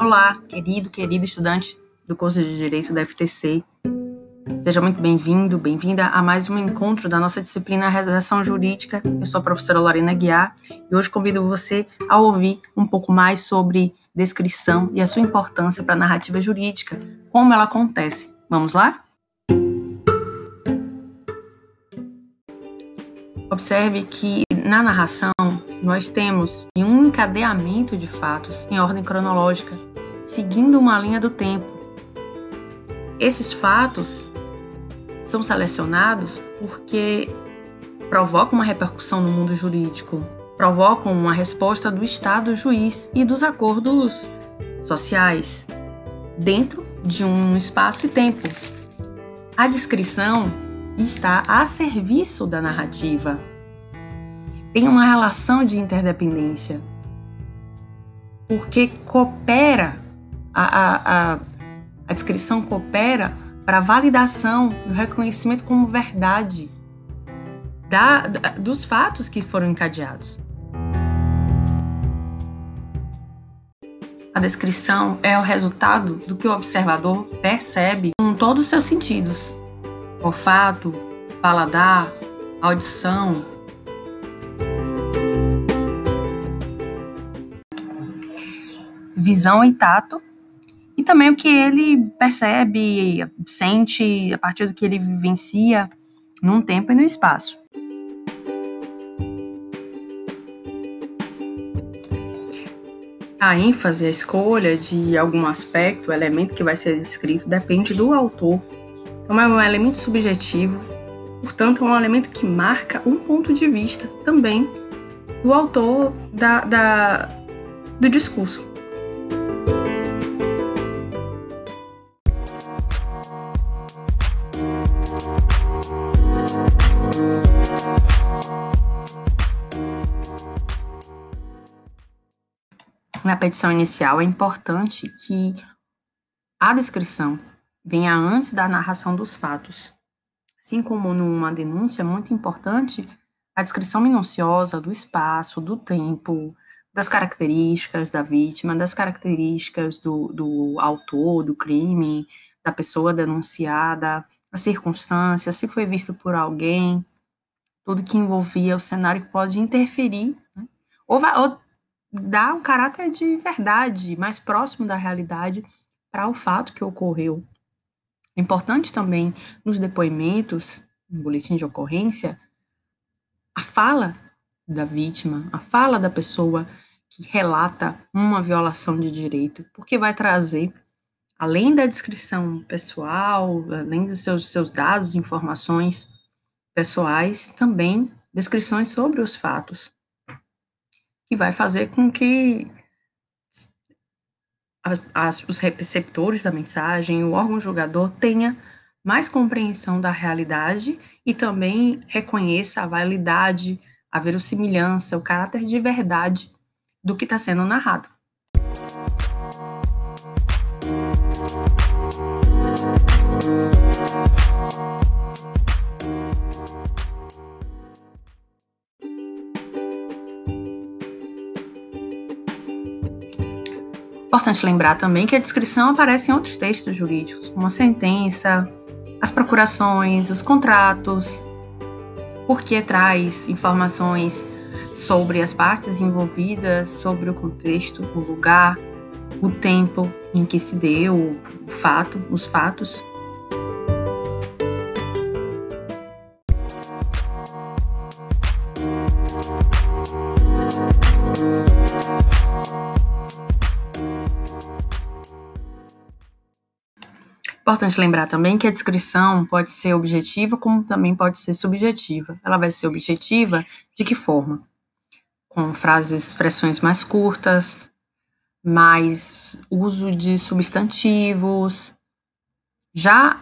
Olá, querido, querido estudante do curso de Direito da FTC. Seja muito bem-vindo, bem-vinda a mais um encontro da nossa disciplina Redação Jurídica. Eu sou a professora Lorena Guiar e hoje convido você a ouvir um pouco mais sobre descrição e a sua importância para a narrativa jurídica, como ela acontece. Vamos lá? Observe que na narração nós temos um encadeamento de fatos em ordem cronológica, seguindo uma linha do tempo. Esses fatos são selecionados porque provocam uma repercussão no mundo jurídico, provocam uma resposta do Estado juiz e dos acordos sociais dentro de um espaço e tempo. A descrição está a serviço da narrativa. Tem uma relação de interdependência, porque coopera, a, a, a, a descrição coopera para a validação e o reconhecimento como verdade da, da, dos fatos que foram encadeados. A descrição é o resultado do que o observador percebe com todos os seus sentidos: olfato, paladar, audição. Visão e tato, também o que ele percebe, sente a partir do que ele vivencia num tempo e no espaço. A ênfase, a escolha de algum aspecto, elemento que vai ser descrito, depende do autor então, é um elemento subjetivo, portanto, é um elemento que marca um ponto de vista também do autor da, da do discurso. Na petição inicial, é importante que a descrição venha antes da narração dos fatos. Assim como numa denúncia, é muito importante a descrição minuciosa do espaço, do tempo, das características da vítima, das características do, do autor do crime, da pessoa denunciada, as circunstâncias, se foi visto por alguém, tudo que envolvia o cenário que pode interferir, né? ou, vai, ou dar um caráter de verdade, mais próximo da realidade para o fato que ocorreu. É importante também nos depoimentos, no boletim de ocorrência, a fala da vítima, a fala da pessoa que relata uma violação de direito, porque vai trazer, além da descrição pessoal, além dos seus, seus dados, informações pessoais, também descrições sobre os fatos, que vai fazer com que as, as, os receptores da mensagem, o órgão julgador tenha mais compreensão da realidade e também reconheça a validade, a verossimilhança, o caráter de verdade do que está sendo narrado. Importante lembrar também que a descrição aparece em outros textos jurídicos, como a sentença, as procurações, os contratos, porque traz informações sobre as partes envolvidas, sobre o contexto, o lugar, o tempo em que se deu o fato, os fatos. Importante lembrar também que a descrição pode ser objetiva, como também pode ser subjetiva. Ela vai ser objetiva de que forma? Com frases, expressões mais curtas, mais uso de substantivos. Já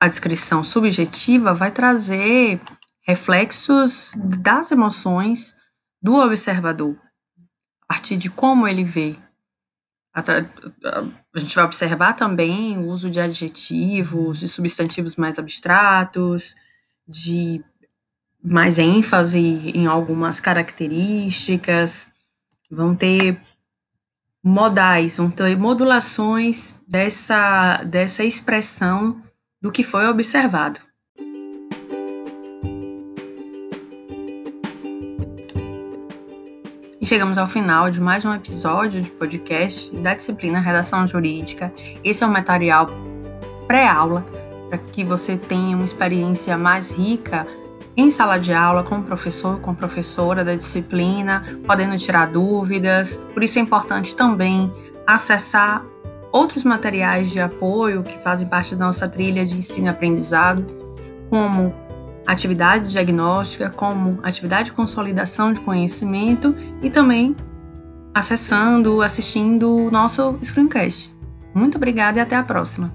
a descrição subjetiva vai trazer reflexos das emoções do observador, a partir de como ele vê a gente vai observar também o uso de adjetivos, de substantivos mais abstratos, de mais ênfase em algumas características. Vão ter modais, vão ter modulações dessa, dessa expressão do que foi observado. Chegamos ao final de mais um episódio de podcast da disciplina Redação Jurídica. Esse é o material pré-aula para que você tenha uma experiência mais rica em sala de aula com o professor, com professora da disciplina, podendo tirar dúvidas. Por isso é importante também acessar outros materiais de apoio que fazem parte da nossa trilha de ensino e aprendizado, como atividade diagnóstica, como atividade de consolidação de conhecimento e também acessando, assistindo o nosso screencast. Muito obrigada e até a próxima.